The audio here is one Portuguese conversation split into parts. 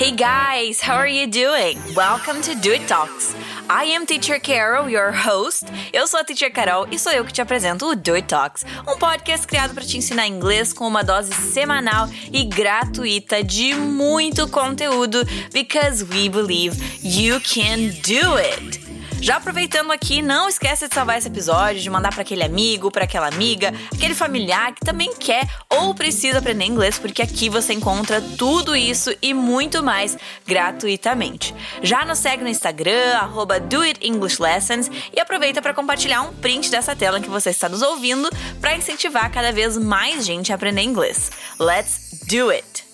Hey guys, how are you doing? Welcome to Do It Talks. I am Teacher Carol, your host. Eu sou a Teacher Carol e sou eu que te apresento o Do It Talks, um podcast criado para te ensinar inglês com uma dose semanal e gratuita de muito conteúdo, because we believe you can do it. Já aproveitando aqui, não esquece de salvar esse episódio, de mandar para aquele amigo, para aquela amiga, aquele familiar que também quer ou precisa aprender inglês, porque aqui você encontra tudo isso e muito mais gratuitamente. Já nos segue no Instagram, DoItEnglishLessons e aproveita para compartilhar um print dessa tela que você está nos ouvindo para incentivar cada vez mais gente a aprender inglês. Let's do it!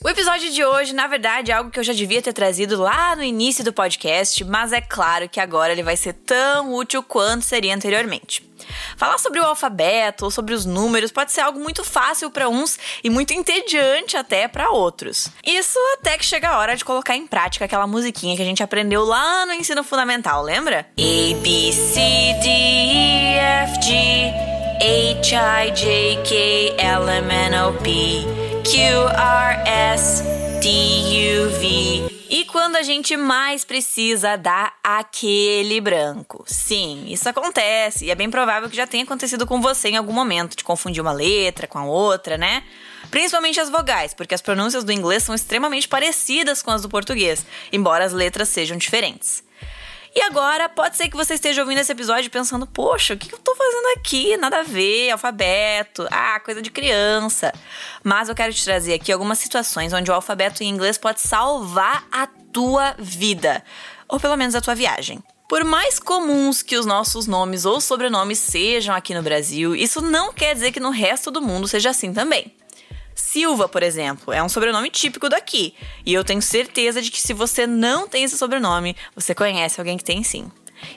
O episódio de hoje, na verdade, é algo que eu já devia ter trazido lá no início do podcast, mas é claro que agora ele vai ser tão útil quanto seria anteriormente. Falar sobre o alfabeto ou sobre os números pode ser algo muito fácil para uns e muito entediante até para outros. Isso até que chega a hora de colocar em prática aquela musiquinha que a gente aprendeu lá no ensino fundamental, lembra? A B C D E F G H I J K L M N O P Q, R, S, T, U, V. E quando a gente mais precisa dar aquele branco? Sim, isso acontece e é bem provável que já tenha acontecido com você em algum momento, de confundir uma letra com a outra, né? Principalmente as vogais, porque as pronúncias do inglês são extremamente parecidas com as do português, embora as letras sejam diferentes. E agora, pode ser que você esteja ouvindo esse episódio pensando: poxa, o que eu tô fazendo aqui? Nada a ver, alfabeto, ah, coisa de criança. Mas eu quero te trazer aqui algumas situações onde o alfabeto em inglês pode salvar a tua vida, ou pelo menos a tua viagem. Por mais comuns que os nossos nomes ou sobrenomes sejam aqui no Brasil, isso não quer dizer que no resto do mundo seja assim também. Silva, por exemplo, é um sobrenome típico daqui. E eu tenho certeza de que se você não tem esse sobrenome, você conhece alguém que tem sim.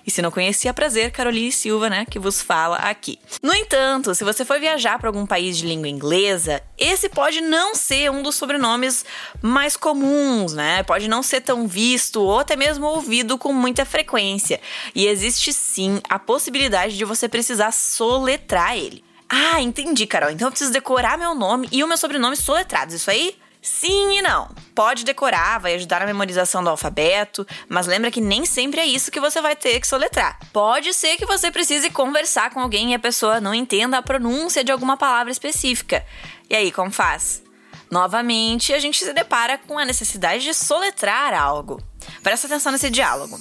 E se não conhecia, prazer, Caroline Silva, né, que vos fala aqui. No entanto, se você for viajar para algum país de língua inglesa, esse pode não ser um dos sobrenomes mais comuns, né? Pode não ser tão visto ou até mesmo ouvido com muita frequência. E existe sim a possibilidade de você precisar soletrar ele. Ah, entendi, Carol. Então eu preciso decorar meu nome e o meu sobrenome soletrados. Isso aí? Sim e não. Pode decorar, vai ajudar na memorização do alfabeto, mas lembra que nem sempre é isso que você vai ter que soletrar. Pode ser que você precise conversar com alguém e a pessoa não entenda a pronúncia de alguma palavra específica. E aí, como faz? Novamente, a gente se depara com a necessidade de soletrar algo. Presta atenção nesse diálogo.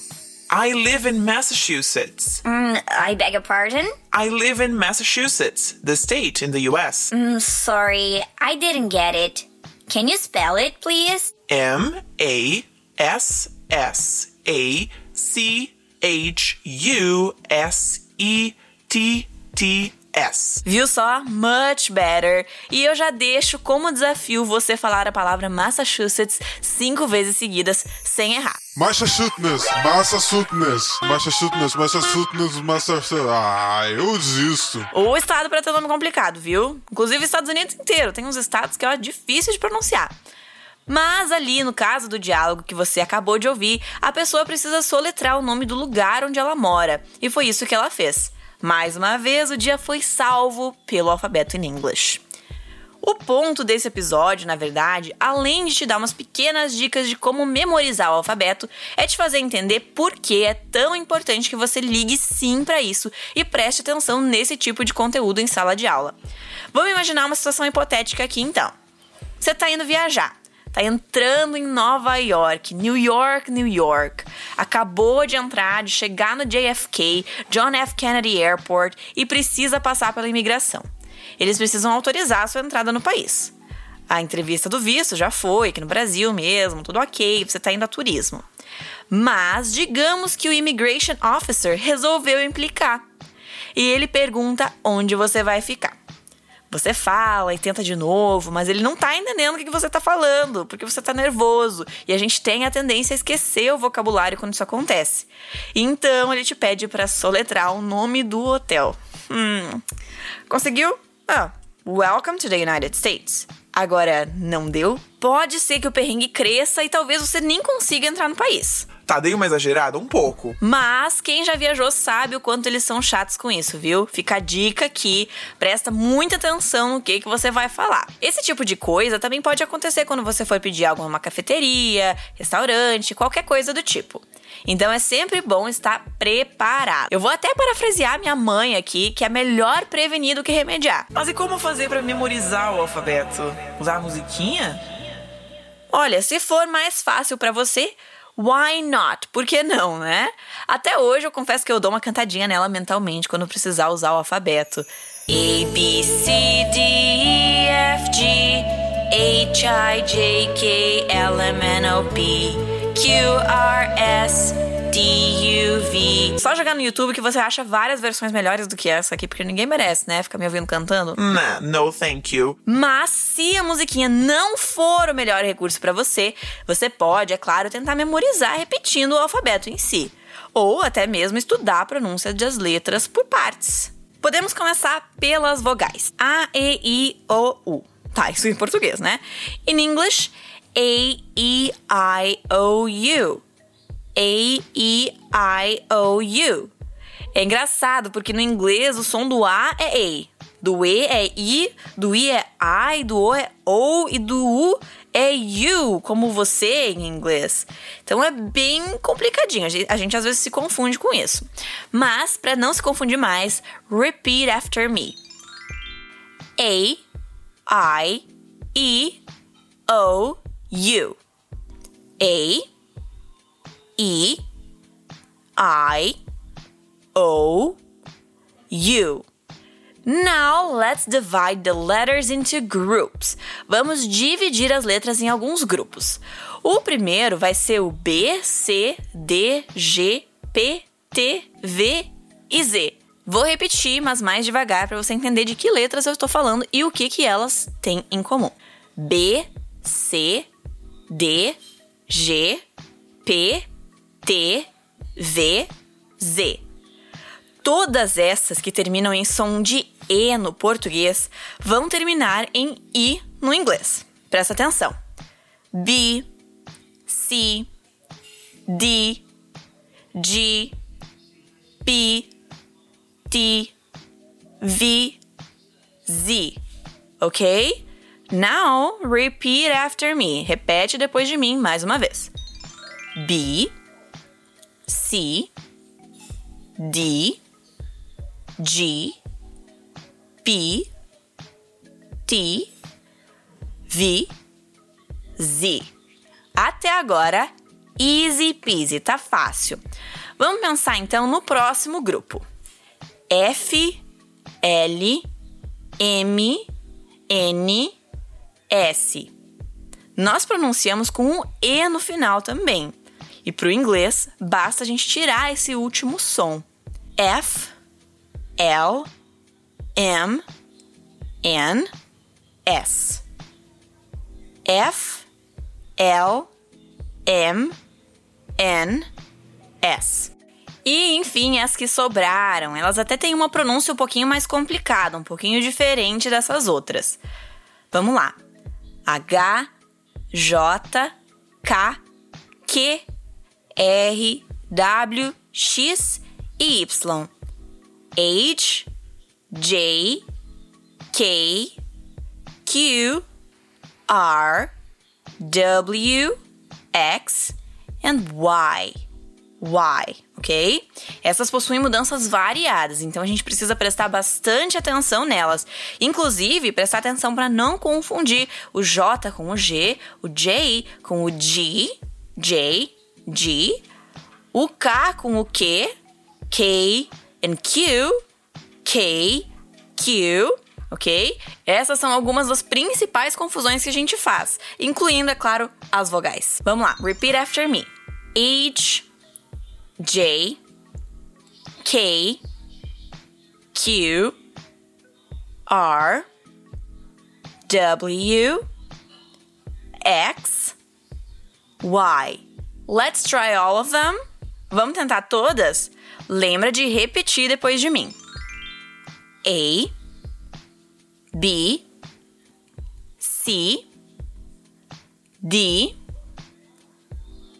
I live in Massachusetts. Mm, I beg your pardon? I live in Massachusetts, the state in the US. Mm, sorry, I didn't get it. Can you spell it, please? M A S S A C H U S E T T S. Viu só? Much better. E eu já deixo como desafio você falar a palavra Massachusetts cinco vezes seguidas sem errar. Massachusetts, Massachusetts, Massachusetts, Massachusetts, Massachusetts. Ah, eu desisto. O estado para ter nome complicado, viu? Inclusive Estados Unidos inteiro. Tem uns estados que é difícil de pronunciar. Mas ali, no caso do diálogo que você acabou de ouvir, a pessoa precisa soletrar o nome do lugar onde ela mora. E foi isso que ela fez. Mais uma vez, o dia foi salvo pelo alfabeto em inglês. O ponto desse episódio, na verdade, além de te dar umas pequenas dicas de como memorizar o alfabeto, é te fazer entender por que é tão importante que você ligue sim para isso e preste atenção nesse tipo de conteúdo em sala de aula. Vamos imaginar uma situação hipotética aqui então. Você está indo viajar tá entrando em Nova York, New York, New York. Acabou de entrar, de chegar no JFK, John F. Kennedy Airport e precisa passar pela imigração. Eles precisam autorizar a sua entrada no país. A entrevista do visto já foi, aqui no Brasil mesmo, tudo ok, você está indo a turismo. Mas digamos que o Immigration Officer resolveu implicar. E ele pergunta onde você vai ficar. Você fala e tenta de novo, mas ele não tá entendendo o que você tá falando, porque você tá nervoso. E a gente tem a tendência a esquecer o vocabulário quando isso acontece. Então ele te pede para soletrar o nome do hotel. Hum. Conseguiu? Ah, welcome to the United States. Agora, não deu? Pode ser que o perrengue cresça e talvez você nem consiga entrar no país. Tá, dei uma exagerada? Um pouco. Mas quem já viajou sabe o quanto eles são chatos com isso, viu? Fica a dica aqui, presta muita atenção no que, que você vai falar. Esse tipo de coisa também pode acontecer quando você for pedir algo numa cafeteria, restaurante, qualquer coisa do tipo. Então é sempre bom estar preparado. Eu vou até parafrasear minha mãe aqui, que é melhor prevenir do que remediar. Mas e como fazer pra memorizar o alfabeto? Usar a musiquinha? Olha, se for mais fácil pra você, why not? Por que não, né? Até hoje eu confesso que eu dou uma cantadinha nela mentalmente quando precisar usar o alfabeto. A, B, C, D, E, F, G, H, I, J, K, L, M, N, O, P, Q, R, S, D, U, V. Só jogar no YouTube que você acha várias versões melhores do que essa aqui, porque ninguém merece, né? Ficar me ouvindo cantando. Nah, no thank you. Mas se a musiquinha não for o melhor recurso para você, você pode, é claro, tentar memorizar repetindo o alfabeto em si, ou até mesmo estudar a pronúncia das letras por partes. Podemos começar pelas vogais. A, E, I, O, U. Tá, isso em português, né? In English, A, E, I, O, U. A, E, I, O, U. É engraçado porque no inglês o som do A é A, do E é I, do I é I, do O é O e do U é you, como você em inglês. Então é bem complicadinho, a gente, a gente às vezes se confunde com isso. Mas, para não se confundir mais, repeat after me. A, I, E, O, U. A, E, I, O, U. Now let's divide the letters into groups. Vamos dividir as letras em alguns grupos. O primeiro vai ser o B, C, D, G, P, T, V e Z. Vou repetir, mas mais devagar para você entender de que letras eu estou falando e o que, que elas têm em comum. B, C, D, G, P, T, V, Z. Todas essas que terminam em som de E no português vão terminar em I no inglês. Presta atenção. B, C, D, G, P, T, V, Z. Ok? Now repeat after me. Repete depois de mim mais uma vez. B, C, D, G, P, T, V, Z. Até agora, easy peasy, tá fácil. Vamos pensar então no próximo grupo. F, L, M, N, S. Nós pronunciamos com um E no final também. E para o inglês, basta a gente tirar esse último som. F, L, M, N, S. F, L, M, N, S. E, enfim, as que sobraram, elas até têm uma pronúncia um pouquinho mais complicada, um pouquinho diferente dessas outras. Vamos lá. H, J, K, Q, R, W, X e Y. H, J, K, Q, R, W, X and Y. Y, ok? Essas possuem mudanças variadas, então a gente precisa prestar bastante atenção nelas. Inclusive, prestar atenção para não confundir o J com o G, o J com o G, J, G, o K com o Q, K and Q, K, Q, ok? Essas são algumas das principais confusões que a gente faz, incluindo, é claro, as vogais. Vamos lá, repeat after me. H, J, K, Q, R, W, X, Y. Let's try all of them. Vamos tentar todas? Lembra de repetir depois de mim. A, B, C, D,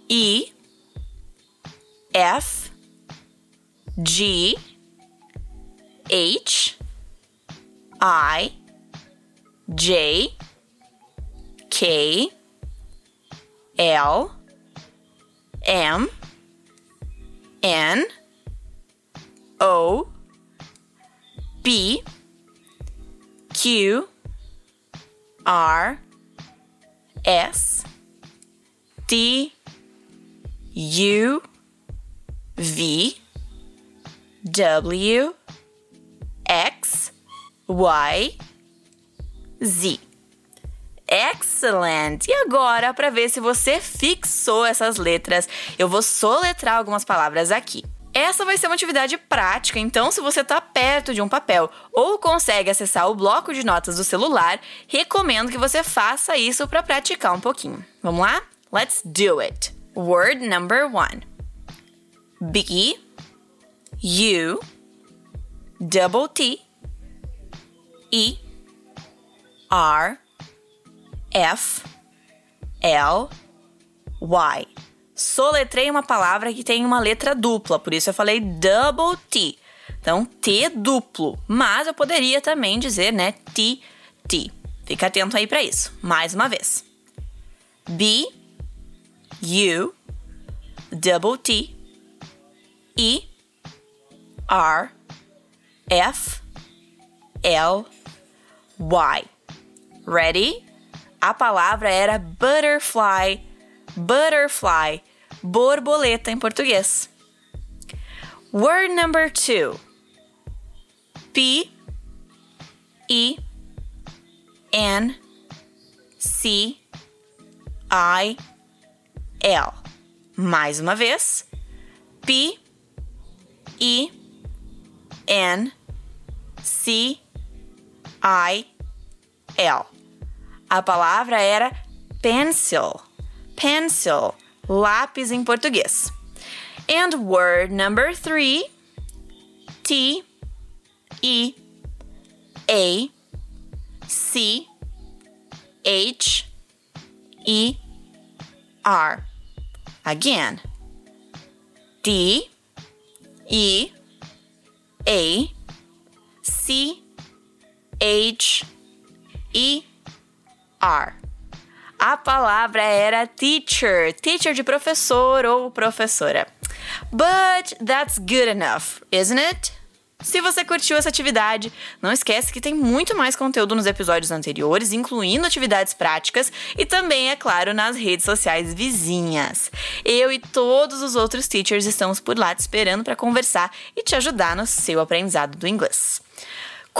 E, F G H I J K L M N O B Q R S D U V W X Y Z. Excellent! E agora, para ver se você fixou essas letras, eu vou soletrar algumas palavras aqui. Essa vai ser uma atividade prática, então se você está perto de um papel ou consegue acessar o bloco de notas do celular, recomendo que você faça isso para praticar um pouquinho. Vamos lá? Let's do it. Word number one. B U double T E R F L Y. Soletrei uma palavra que tem uma letra dupla, por isso eu falei double T. Então, T duplo, mas eu poderia também dizer, né, T, T. Fica atento aí para isso. Mais uma vez. B, U, double T, E, R, F, L, Y. Ready? A palavra era butterfly, butterfly, borboleta em português. Word number two. P E N C I L. Mais uma vez. P E N C I L. A palavra era pencil. Pencil, lápis em português. And word number three T E A C H E R. Again. D E A C H E R. A palavra era teacher, teacher de professor ou professora. But that's good enough, isn't it? Se você curtiu essa atividade, não esquece que tem muito mais conteúdo nos episódios anteriores, incluindo atividades práticas e também, é claro, nas redes sociais vizinhas. Eu e todos os outros teachers estamos por lá te esperando para conversar e te ajudar no seu aprendizado do inglês.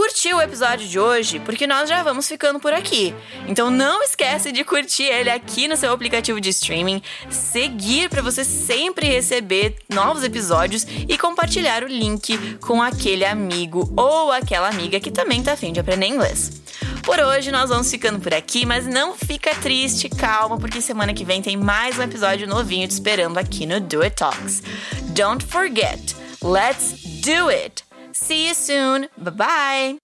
Curtiu o episódio de hoje? Porque nós já vamos ficando por aqui. Então não esquece de curtir ele aqui no seu aplicativo de streaming, seguir para você sempre receber novos episódios e compartilhar o link com aquele amigo ou aquela amiga que também tá afim de aprender inglês. Por hoje nós vamos ficando por aqui, mas não fica triste, calma, porque semana que vem tem mais um episódio novinho te esperando aqui no Do It Talks. Don't forget, let's do it! See you soon. Bye bye.